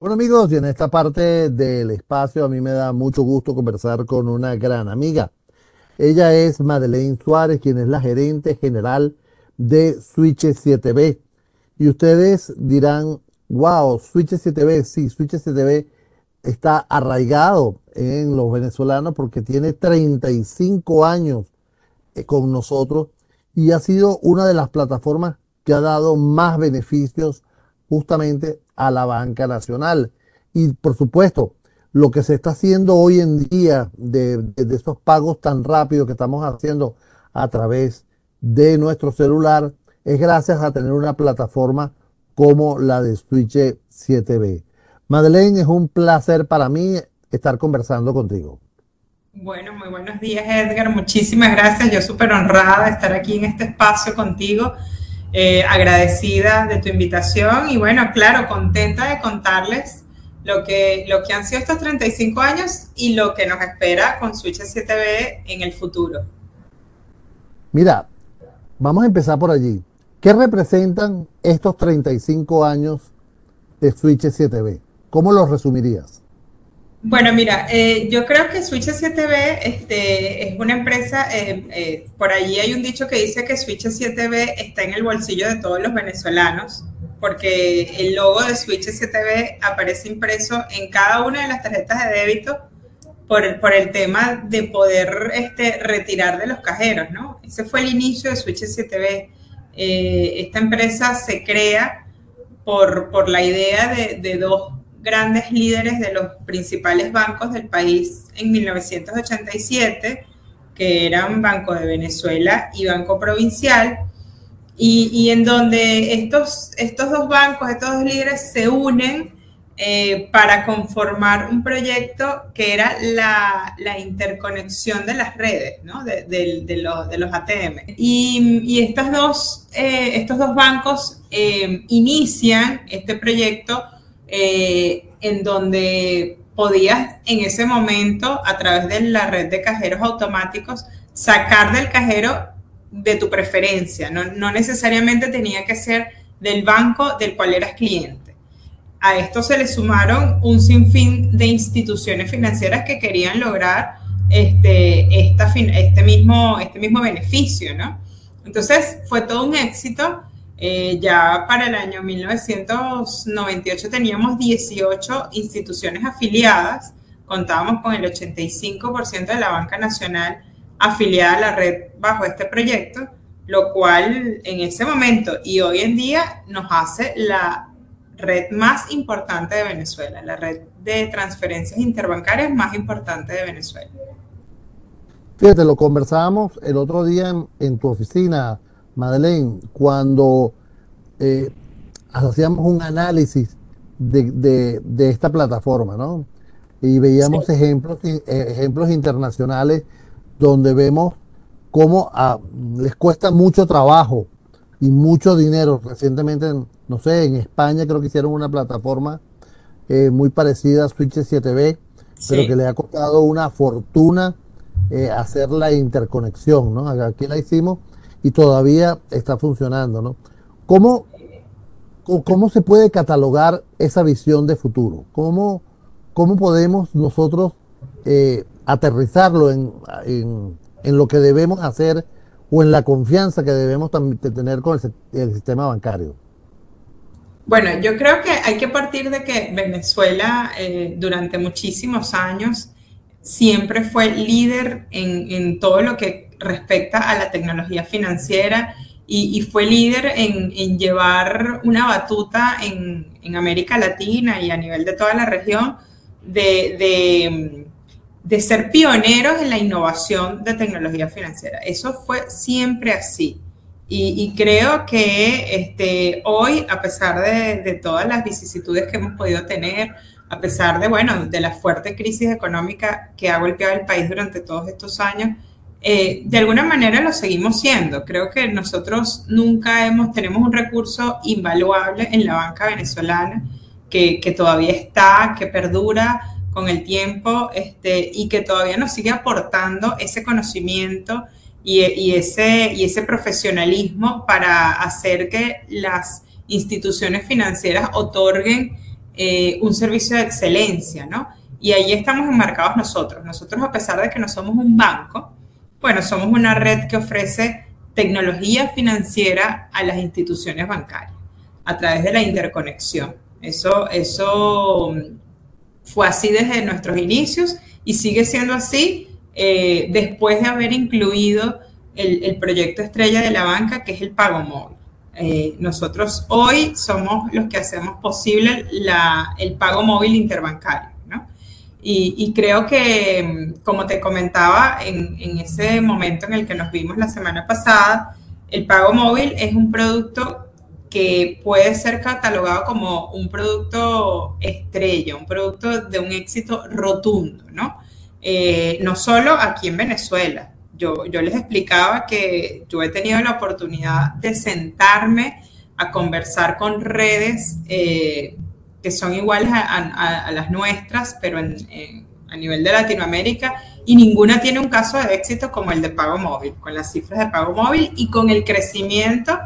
Bueno amigos, y en esta parte del espacio a mí me da mucho gusto conversar con una gran amiga. Ella es Madeleine Suárez, quien es la gerente general de Switch 7B. Y ustedes dirán, wow, Switch 7B, sí, Switch 7B está arraigado en los venezolanos porque tiene 35 años eh, con nosotros y ha sido una de las plataformas que ha dado más beneficios justamente a la banca nacional. Y por supuesto, lo que se está haciendo hoy en día de, esos pagos tan rápidos que estamos haciendo a través de nuestro celular es gracias a tener una plataforma como la de Switch 7B. Madeleine, es un placer para mí estar conversando contigo. Bueno, muy buenos días Edgar, muchísimas gracias. Yo súper honrada de estar aquí en este espacio contigo, eh, agradecida de tu invitación y bueno, claro, contenta de contarles lo que, lo que han sido estos 35 años y lo que nos espera con Switch 7B en el futuro. Mira, vamos a empezar por allí. ¿Qué representan estos 35 años de Switch 7B? ¿Cómo los resumirías? Bueno, mira, eh, yo creo que Switch 7B este, es una empresa, eh, eh, por allí hay un dicho que dice que Switch 7B está en el bolsillo de todos los venezolanos, porque el logo de Switch 7B aparece impreso en cada una de las tarjetas de débito por, por el tema de poder este, retirar de los cajeros, ¿no? Ese fue el inicio de Switch 7B. esta empresa se crea por, por la idea de, de dos grandes líderes de los principales bancos del país en 1987, que eran Banco de Venezuela y Banco Provincial, y, en donde estos, estos dos bancos, estos dos líderes se unen eh, para conformar un proyecto que era la, interconexión de las redes, ¿no? de, los, ATM. Y, estos, dos, eh, estos dos bancos eh, inician este proyecto eh, en donde podías en ese momento, a través de la red de cajeros automáticos, sacar del cajero de tu preferencia. No, necesariamente tenía que ser del banco del cual eras cliente. A esto se le sumaron un sinfín de instituciones financieras que querían lograr este, esta, este, mismo, este mismo beneficio, ¿no? Entonces fue todo un éxito eh, ya para el año 1998 teníamos 18 instituciones afiliadas, contábamos con el 85% de la banca nacional afiliada a la red bajo este proyecto, lo cual en ese momento y hoy en día nos hace la red más importante de Venezuela, la red de transferencias interbancarias más importante de Venezuela. Fíjate, lo conversábamos el otro día en tu oficina, Madeleine, cuando eh, hacíamos un análisis de, esta plataforma, ¿no? Y veíamos ejemplos, eh, ejemplos internacionales donde vemos cómo ah, les cuesta mucho trabajo y mucho dinero. Recientemente, no sé, en España creo que hicieron una plataforma eh, muy parecida a Switch 7B, pero que le ha costado una fortuna hacer la interconexión, ¿no? Aquí la hicimos y todavía está funcionando, ¿no? ¿Cómo, cómo se puede catalogar esa visión de futuro? ¿Cómo, cómo podemos nosotros eh, aterrizarlo en, en, lo que debemos hacer o en la confianza que debemos tener con el, sistema bancario? Bueno, yo creo que hay que partir de que Venezuela eh, durante muchísimos años siempre fue líder en, en todo lo que respecta a la tecnología financiera y, fue líder en, llevar una batuta en, América Latina y a nivel de toda la región de, ser pioneros en la innovación de tecnología financiera. Eso fue siempre así. Y, creo que este, hoy, a pesar de, de, todas las vicisitudes que hemos podido tener, a pesar de, bueno, de la fuerte crisis económica que ha golpeado el país durante todos estos años, eh, de alguna manera lo seguimos siendo. Creo que nosotros nunca hemos, tenemos un recurso invaluable en la banca venezolana que, todavía está, que perdura con el tiempo este, y que todavía nos sigue aportando ese conocimiento y, ese, y ese profesionalismo para hacer que las instituciones financieras otorguen eh, un servicio de excelencia, ¿no? Y ahí estamos enmarcados nosotros. Nosotros, a pesar de que no somos un banco, bueno, somos una red que ofrece tecnología financiera a las instituciones bancarias a través de la interconexión. Eso, eso fue así desde nuestros inicios y sigue siendo así eh, después de haber incluido el, proyecto estrella de la banca, que es el pago móvil. Eh, nosotros hoy somos los que hacemos posible el pago móvil interbancario. Y, creo que, como te comentaba, en, ese momento en el que nos vimos la semana pasada, el pago móvil es un producto que puede ser catalogado como un producto estrella, un producto de un éxito rotundo, ¿no? Eh, no solo aquí en Venezuela. Yo, yo les explicaba que yo he tenido la oportunidad de sentarme a conversar con redes eh, que son iguales a, las nuestras, pero a nivel de Latinoamérica, y ninguna tiene un caso de éxito como el de pago móvil, con las cifras de pago móvil y con el crecimiento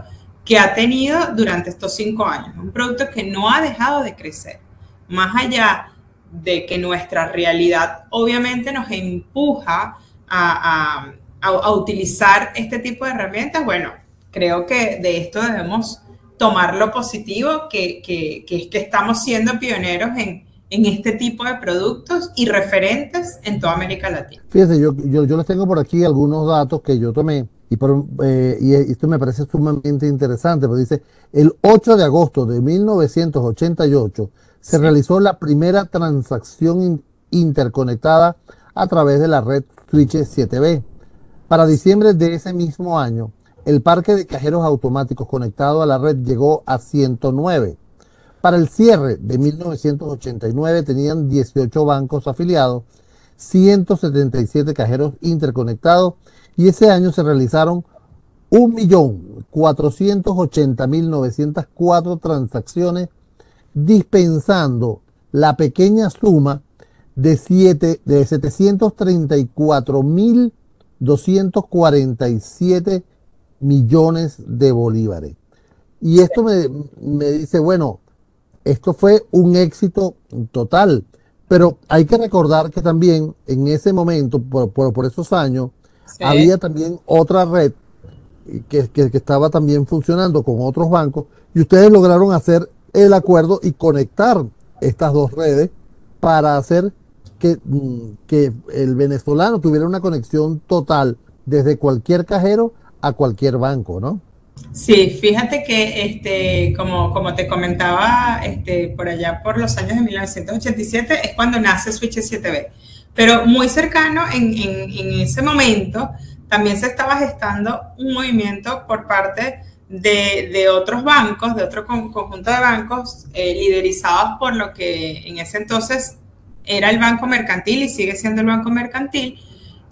que ha tenido durante estos cinco años. Un producto que no ha dejado de crecer. Más allá de que nuestra realidad obviamente nos empuja a, utilizar este tipo de herramientas, bueno, creo que de esto debemos tomar lo positivo, que, es que estamos siendo pioneros en, este tipo de productos y referentes en toda América Latina. Fíjense, yo, yo, yo les tengo por aquí algunos datos que yo tomé y, por, eh, y esto me parece sumamente interesante, porque dice, el 8 de agosto de 1988 se realizó la primera transacción interconectada a través de la red Switch 7B. Para diciembre de ese mismo año, el parque de cajeros automáticos conectado a la red llegó a 109. Para el cierre de 1989 tenían 18 bancos afiliados, 177 cajeros interconectados y ese año se realizaron 1.480.904 transacciones dispensando la pequeña suma de, 7, de 734.247 millones de bolívares. Y esto me, dice, bueno, esto fue un éxito total, pero hay que recordar que también en ese momento, por, por esos años, había también otra red que, estaba también funcionando con otros bancos y ustedes lograron hacer el acuerdo y conectar estas dos redes para hacer que, mm, que el venezolano tuviera una conexión total desde cualquier cajero a cualquier banco, ¿no? Sí, fíjate que, este, como, como te comentaba, este, por allá por los años de 1987 es cuando nace Switch 7B. Pero muy cercano, en, en, ese momento, también se estaba gestando un movimiento por parte de, de otros bancos, de otro conjunto de bancos, eh, liderizados por lo que en ese entonces era el Banco Mercantil y sigue siendo el Banco Mercantil,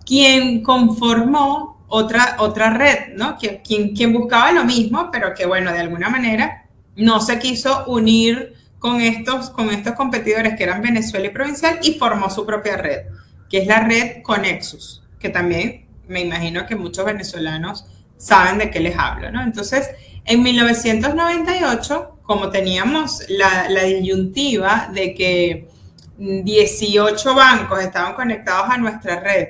quien conformó otra, otra red, ¿no? Quien, buscaba lo mismo, pero que, bueno, de alguna manera no se quiso unir con estos, con estos competidores que eran Venezuela y Provincial y formó su propia red, que es la red Conexus, que también me imagino que muchos venezolanos saben de qué les hablo, ¿no? Entonces, en 1998, como teníamos la, la disyuntiva de que 18 bancos estaban conectados a nuestra red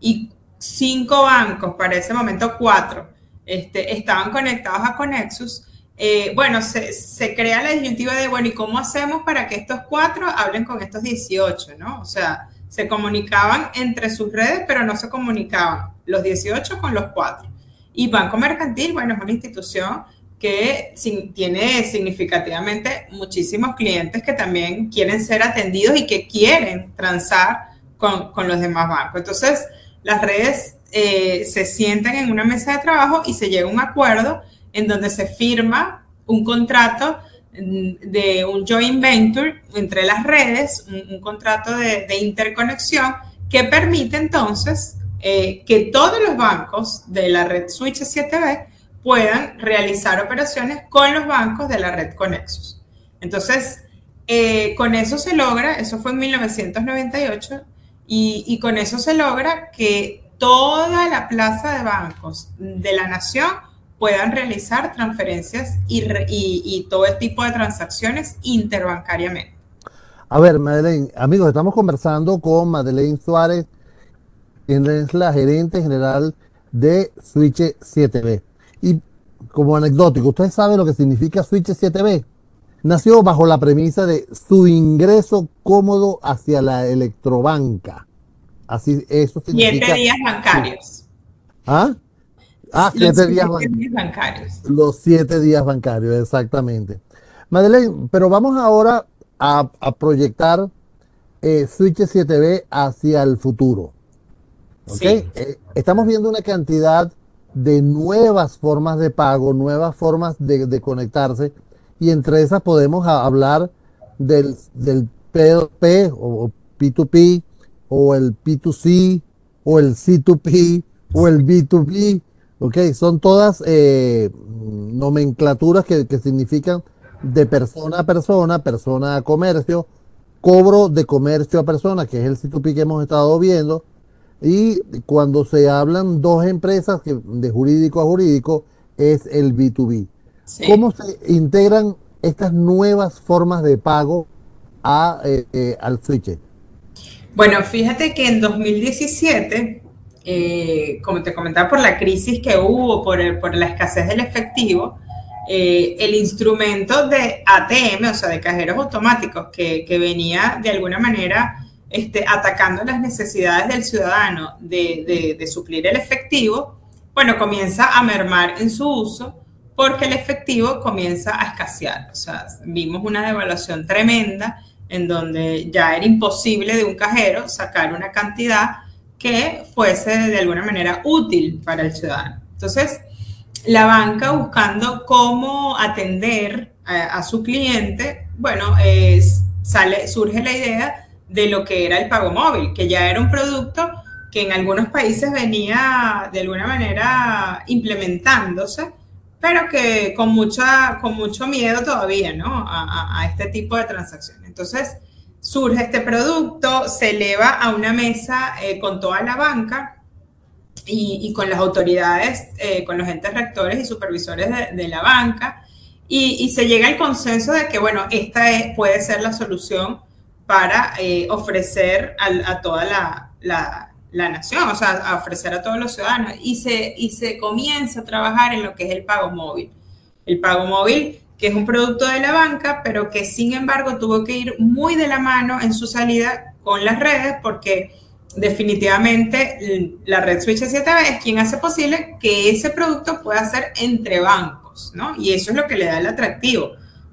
y cinco bancos, para ese momento cuatro, este, estaban conectados a Conexus, eh, bueno, se, crea la disyuntiva de, bueno, ¿y cómo hacemos para que estos cuatro hablen con estos 18, ¿no? O sea, se comunicaban entre sus redes, pero no se comunicaban los 18 con los cuatro. Y Banco Mercantil, bueno, es una institución que tiene significativamente muchísimos clientes que también quieren ser atendidos y que quieren transar con, con los demás bancos. Entonces, las redes eh, se sientan en una mesa de trabajo y se llega a un acuerdo en donde se firma un contrato mm, de un joint venture entre las redes, un, contrato de, interconexión que permite entonces eh, que todos los bancos de la red Switch 7B puedan realizar operaciones con los bancos de la red Conexus. Entonces, eh, con eso se logra, eso fue en 1998, y, con eso se logra que toda la plaza de bancos de la nación puedan realizar transferencias y, todo el tipo de transacciones interbancariamente. A ver, Madeleine, amigos, estamos conversando con Madeleine Suárez, quien es la gerente general de Switch 7B. Y como anecdótico, ¿usted sabe lo que significa Switch 7B? Nació bajo la premisa de su ingreso cómodo hacia la electrobanca. Así, eso significa. Siete días bancarios. ¿Ah? Ah, siete, días, bancarios. Los siete días bancarios, exactamente. Madeleine, pero vamos ahora a, proyectar eh, Switch 7B hacia el futuro. ¿okay? Eh, estamos viendo una cantidad de nuevas formas de pago, nuevas formas de, conectarse, y entre esas podemos hablar del, del P2P o P2P, o el P2C, o el C2P, o el B2B. ¿ok? Son todas eh, nomenclaturas que, que significan de persona a persona, persona a comercio, cobro de comercio a persona, que es el C2P que hemos estado viendo, y cuando se hablan dos empresas de jurídico a jurídico es el B2B. ¿Cómo se integran estas nuevas formas de pago a, eh, eh, al switch? Bueno, fíjate que en 2017, eh, como te comentaba, por la crisis que hubo, por, por la escasez del efectivo, el instrumento de ATM, o sea, de cajeros automáticos, que, que venía de alguna manera este, atacando las necesidades del ciudadano de, suplir el efectivo, bueno, comienza a mermar en su uso porque el efectivo comienza a escasear. O sea, vimos una devaluación tremenda en donde ya era imposible de un cajero sacar una cantidad que fuese de alguna manera útil para el ciudadano. Entonces, la banca buscando cómo atender a, su cliente, bueno, sale, surge la idea de lo que era el pago móvil, que ya era un producto que en algunos países venía de alguna manera implementándose, pero que con, mucha, con mucho miedo todavía, ¿no? A, este tipo de transacciones. Entonces, surge este producto, se eleva a una mesa eh, con toda la banca y, con las autoridades, eh, con los entes rectores y supervisores de, la banca, y, se llega al consenso de que, bueno, esta es, puede ser la solución para eh, ofrecer a, toda la, nación, o sea, a ofrecer a todos los ciudadanos. Y se, y se comienza a trabajar en lo que es el pago móvil. El pago móvil, que es un producto de la banca, pero que sin embargo tuvo que ir muy de la mano en su salida con las redes, porque definitivamente la red Switch 7B es quien hace posible que ese producto pueda ser entre bancos, ¿no? Y eso es lo que le da el atractivo,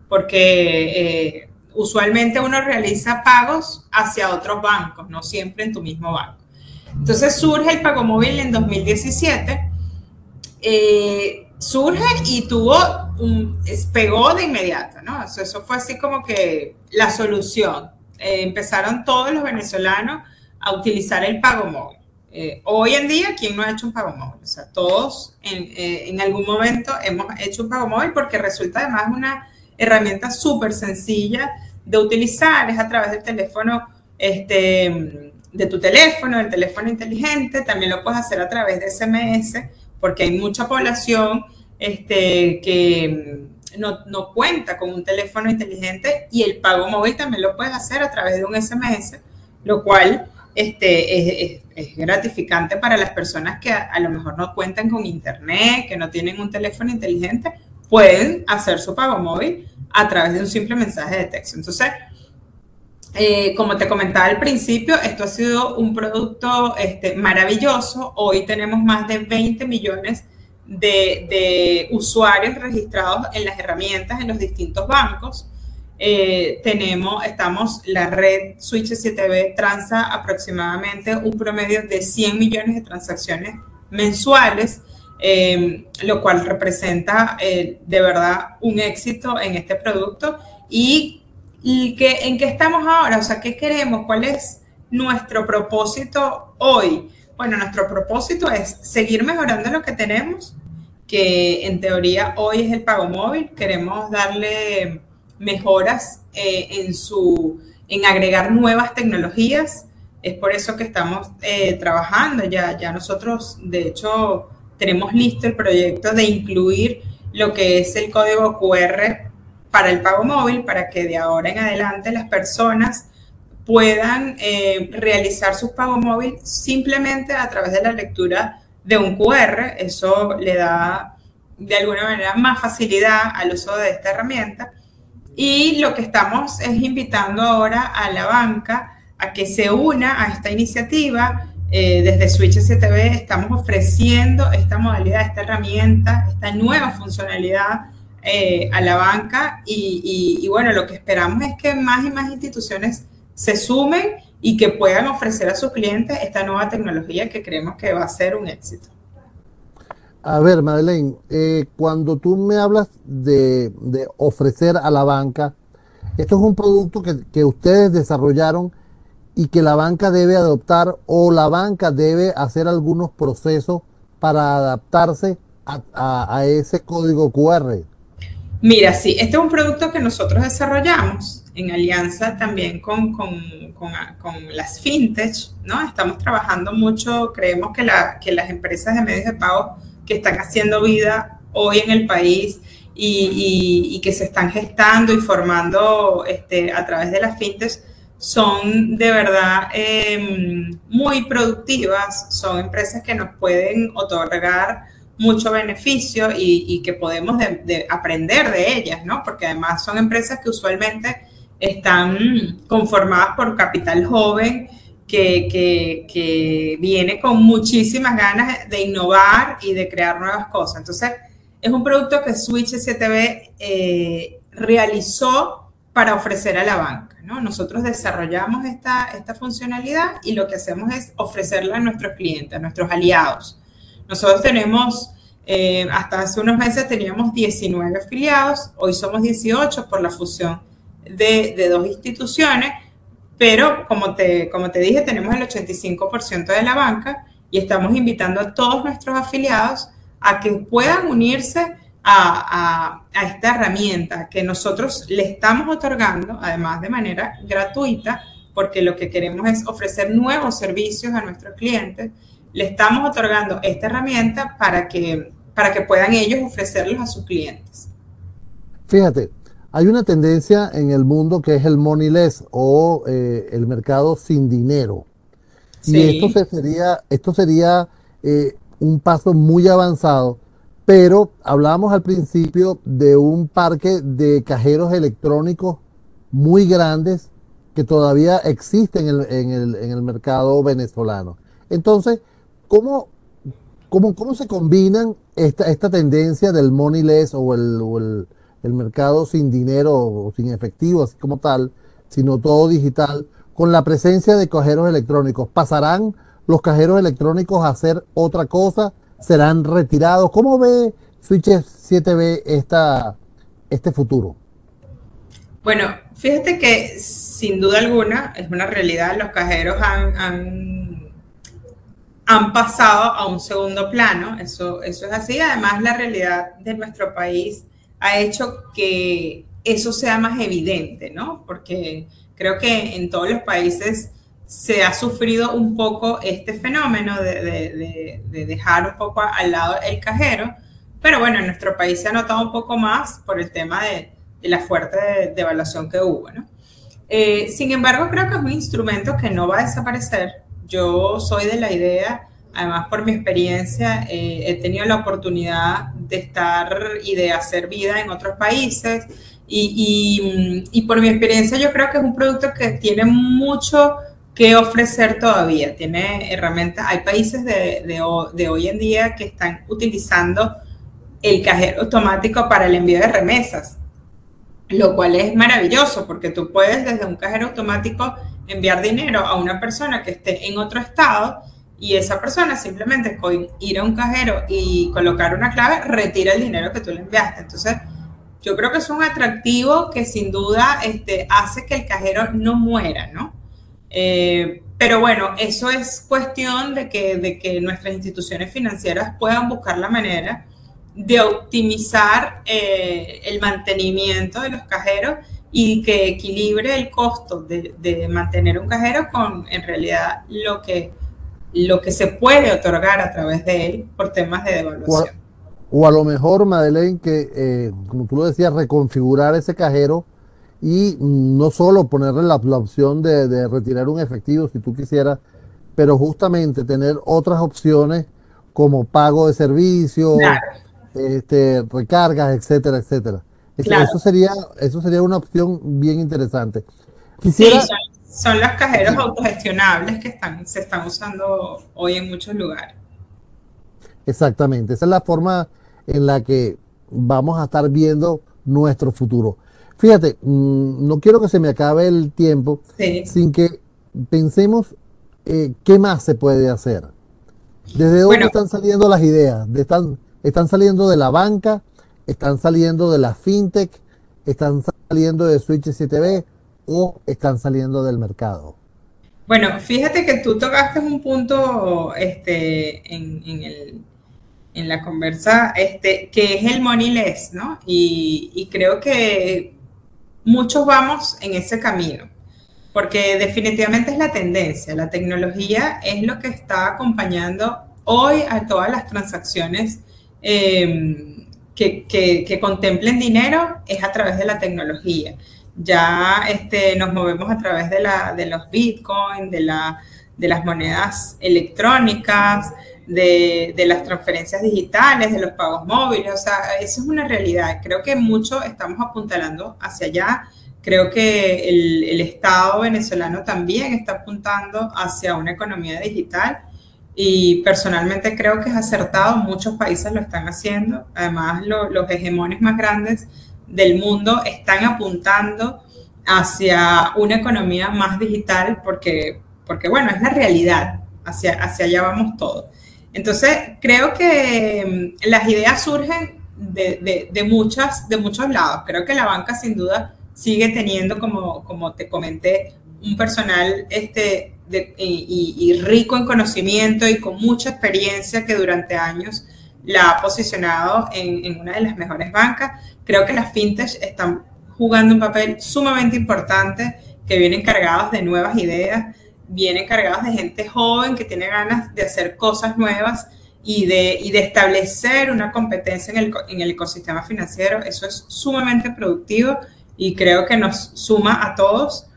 porque... Eh, usualmente uno realiza pagos hacia otros bancos, no siempre en tu mismo banco. Entonces surge el pago móvil en 2017, eh, surge y tuvo un, pegó de inmediato, ¿no? Eso, fue así como que la solución. Eh, empezaron todos los venezolanos a utilizar el pago móvil. Eh, hoy en día, ¿quién no ha hecho un pago móvil? O sea, todos en, en algún momento hemos hecho un pago móvil porque resulta además una herramienta súper sencilla de utilizar, es a través del teléfono, este, de tu teléfono, del teléfono inteligente, también lo puedes hacer a través de SMS, porque hay mucha población este, que no, no, cuenta con un teléfono inteligente y el pago móvil también lo puedes hacer a través de un SMS, lo cual este, es, es, gratificante para las personas que a, a, lo mejor no cuentan con internet, que no tienen un teléfono inteligente, pueden hacer su pago móvil a través de un simple mensaje de texto. Entonces, eh, como te comentaba al principio, esto ha sido un producto este, maravilloso. Hoy tenemos más de 20 millones de, usuarios registrados en las herramientas en los distintos bancos. Eh, tenemos, estamos, la red Switch 7B transa aproximadamente un promedio de 100 millones de transacciones mensuales Em, lo cual representa eh, de verdad un éxito en este producto. Y, que, en qué estamos ahora, o sea, ¿qué queremos? ¿Cuál es nuestro propósito hoy? Bueno, nuestro propósito es seguir mejorando lo que tenemos, que en teoría hoy es el pago móvil. Queremos darle mejoras eh, en, su, en agregar nuevas tecnologías. Es por eso que estamos eh, trabajando. Ya, ya nosotros, de hecho, tenemos listo el proyecto de incluir lo que es el código QR para el pago móvil, para que de ahora en adelante las personas puedan eh, realizar su pago móvil simplemente a través de la lectura de un QR. Eso le da de alguna manera más facilidad al uso de esta herramienta. Y lo que estamos es invitando ahora a la banca a que se una a esta iniciativa. Eh, desde Switch STV estamos ofreciendo esta modalidad, esta herramienta, esta nueva funcionalidad eh, a la banca y, y, bueno, lo que esperamos es que más y más instituciones se sumen y que puedan ofrecer a sus clientes esta nueva tecnología que creemos que va a ser un éxito. A ver, Madeleine, eh, cuando tú me hablas de, ofrecer a la banca, esto es un producto que, ustedes desarrollaron y que la banca debe adoptar o la banca debe hacer algunos procesos para adaptarse a, ese código QR. Mira, sí, este es un producto que nosotros desarrollamos en alianza también con, con, las fintech, ¿no? Estamos trabajando mucho, creemos que, la, que las empresas de medios de pago que están haciendo vida hoy en el país y, que se están gestando y formando este, a través de las fintechs son de verdad em, muy productivas, son empresas que nos pueden otorgar mucho beneficio y, que podemos aprender de ellas, ¿no? Porque además son empresas que usualmente están conformadas por capital joven que, viene con muchísimas ganas de innovar y de crear nuevas cosas. Entonces, es un producto que Switch STV eh, realizó para ofrecer a la banca. ¿no? Nosotros desarrollamos esta funcionalidad y lo que hacemos es ofrecerla a nuestros clientes, a nuestros aliados. Nosotros tenemos, eh, hasta hace unos meses teníamos 19 afiliados, hoy somos 18 por la fusión de, de dos instituciones pero como te, como te dije, tenemos el 85% de la banca y estamos invitando a todos nuestros afiliados a que puedan unirse a, esta herramienta que nosotros le estamos otorgando, además de manera gratuita, porque lo que queremos es ofrecer nuevos servicios a nuestros clientes. Le estamos otorgando esta herramienta para que, para que puedan ellos ofrecerlos a sus clientes. Fíjate, hay una tendencia en el mundo que es el moneyless o eh, el mercado sin dinero. Y esto sería, esto sería eh, un paso muy avanzado, pero hablábamos al principio de un parque de cajeros electrónicos muy grandes que todavía existen en el, mercado venezolano. Entonces, ¿cómo, cómo, cómo se combinan esta, esta tendencia del moneyless o el el mercado sin dinero o sin efectivo, así como tal, sino todo digital, con la presencia de cajeros electrónicos. ¿Pasarán los cajeros electrónicos a hacer otra cosa? ¿Serán retirados? ¿Cómo ve Switch 7B esta, este futuro? Bueno, fíjate que sin duda alguna es una realidad, los cajeros han, han, pasado a un segundo plano, eso, eso es así, además la realidad de nuestro país ha hecho que eso sea más evidente, ¿no? Porque creo que en todos los países se ha sufrido un poco este fenómeno de, dejar un poco al lado el cajero, pero bueno, en nuestro país se ha notado un poco más por el tema de, la fuerte devaluación que hubo, ¿no? Eh, sin embargo, creo que es un instrumento que no va a desaparecer. Yo soy de la idea además por mi experiencia, eh, he tenido la oportunidad de estar y de hacer vida en otros países. Y, y, por mi experiencia yo creo que es un producto que tiene mucho que ofrecer todavía, tiene herramientas, hay países de, de hoy en día que están utilizando el cajero automático para el envío de remesas, lo cual es maravilloso porque tú puedes desde un cajero automático enviar dinero a una persona que esté en otro estado y esa persona simplemente con ir a un cajero y colocar una clave retira el dinero que tú le enviaste. Entonces, yo creo que es un atractivo que sin duda este, hace que el cajero no muera, ¿no? Eh, pero bueno, eso es cuestión de que, de que nuestras instituciones financieras puedan buscar la manera de optimizar eh, el mantenimiento de los cajeros y que equilibre el costo de, de mantener un cajero con en realidad lo que lo que se puede otorgar a través de él por temas de devaluación. O a lo mejor, Madeleine, que, eh, como tú lo decías, reconfigurar ese cajero y no solo ponerle la, opción de, retirar un efectivo si tú quisieras, pero justamente tener otras opciones como pago de servicios, este, recargas, etcétera, etcétera. Eso, sería, eso sería una opción bien interesante. sí, son, los cajeros autogestionables que están, se están usando hoy en muchos lugares. Exactamente, esa es la forma en la que vamos a estar viendo nuestro futuro. Fíjate, mm, no quiero que se me acabe el tiempo sin que pensemos eh, qué más se puede hacer. ¿Desde dónde están saliendo las ideas? están, ¿Están saliendo de la banca? ¿Están saliendo de la fintech? ¿Están saliendo de Switch CTV? ¿O están saliendo del mercado? Bueno, fíjate que tú tocaste un punto este, en, en el en la conversa, este, que es el moneyless, ¿no? Y, creo que muchos vamos en ese camino, porque definitivamente es la tendencia. La tecnología es lo que está acompañando hoy a todas las transacciones em, que, contemplen dinero, es a través de la tecnología. Ya este, nos movemos a través de, la, de los bitcoins, de, la, de las monedas electrónicas, de, las transferencias digitales, de los pagos móviles, o sea, eso es una realidad. Creo que mucho estamos apuntalando hacia allá. Creo que el, Estado venezolano también está apuntando hacia una economía digital y personalmente creo que es acertado, muchos países lo están haciendo, además los hegemones más grandes del mundo están apuntando hacia una economía más digital porque, porque bueno, es la realidad, hacia, hacia allá vamos todos. Entonces, creo que mm, las ideas surgen de, muchas, de muchos lados. Creo que la banca sin duda sigue teniendo, como, como te comenté, un personal este, y, rico en conocimiento y con mucha experiencia que durante años la ha posicionado en, en una de las mejores bancas. Creo que las fintech están jugando un papel sumamente importante, que vienen cargados de nuevas ideas, vienen cargados de gente joven que tiene ganas de hacer cosas nuevas y de, y de establecer una competencia en el, en el ecosistema financiero. Eso es sumamente productivo y creo que nos suma a todos.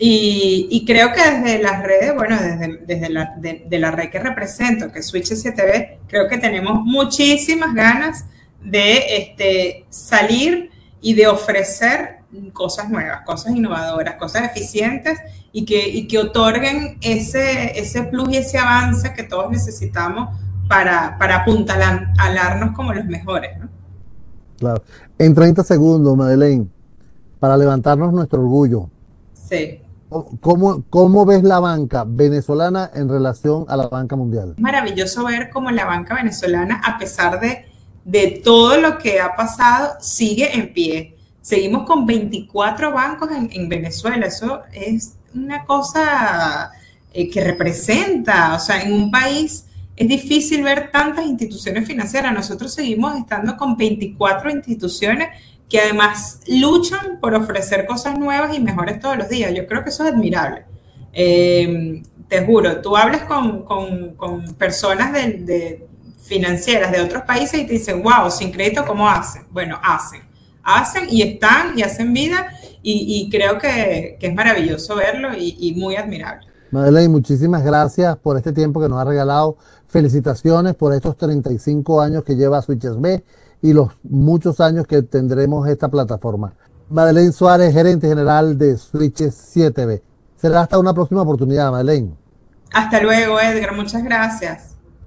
Y, y, creo que desde las redes, bueno, desde, desde la, de, la red que represento, que es Switch STV, creo que tenemos muchísimas ganas de este, salir y de ofrecer cosas nuevas, cosas innovadoras, cosas eficientes y que, y que otorguen ese, ese plus y ese avance que todos necesitamos para, para apuntalarnos como los mejores. ¿no? Claro. En 30 segundos, Madeleine, para levantarnos nuestro orgullo. Sí. ¿Cómo, ¿Cómo ves la banca venezolana en relación a la banca mundial? Maravilloso ver cómo la banca venezolana, a pesar de, de todo lo que ha pasado, sigue en pie. Seguimos con 24 bancos en, en Venezuela. Eso es una cosa eh, que representa, o sea, en un país es difícil ver tantas instituciones financieras. Nosotros seguimos estando con 24 instituciones que además luchan por ofrecer cosas nuevas y mejores todos los días. Yo creo que eso es admirable. Em, te juro, tú hablas con, personas de, financieras de otros países y te dicen, wow, sin crédito, ¿cómo hacen? Bueno, hacen, hacen y están y hacen vida y, creo que, es maravilloso verlo y, muy admirable. Madeleine, muchísimas gracias por este tiempo que nos ha regalado. Felicitaciones por estos 35 años que lleva Switches B y los muchos años que tendremos esta plataforma. Madeleine Suárez, gerente general de Switches 7B. Será hasta una próxima oportunidad, Madeleine. Hasta luego, Edgar. Muchas gracias.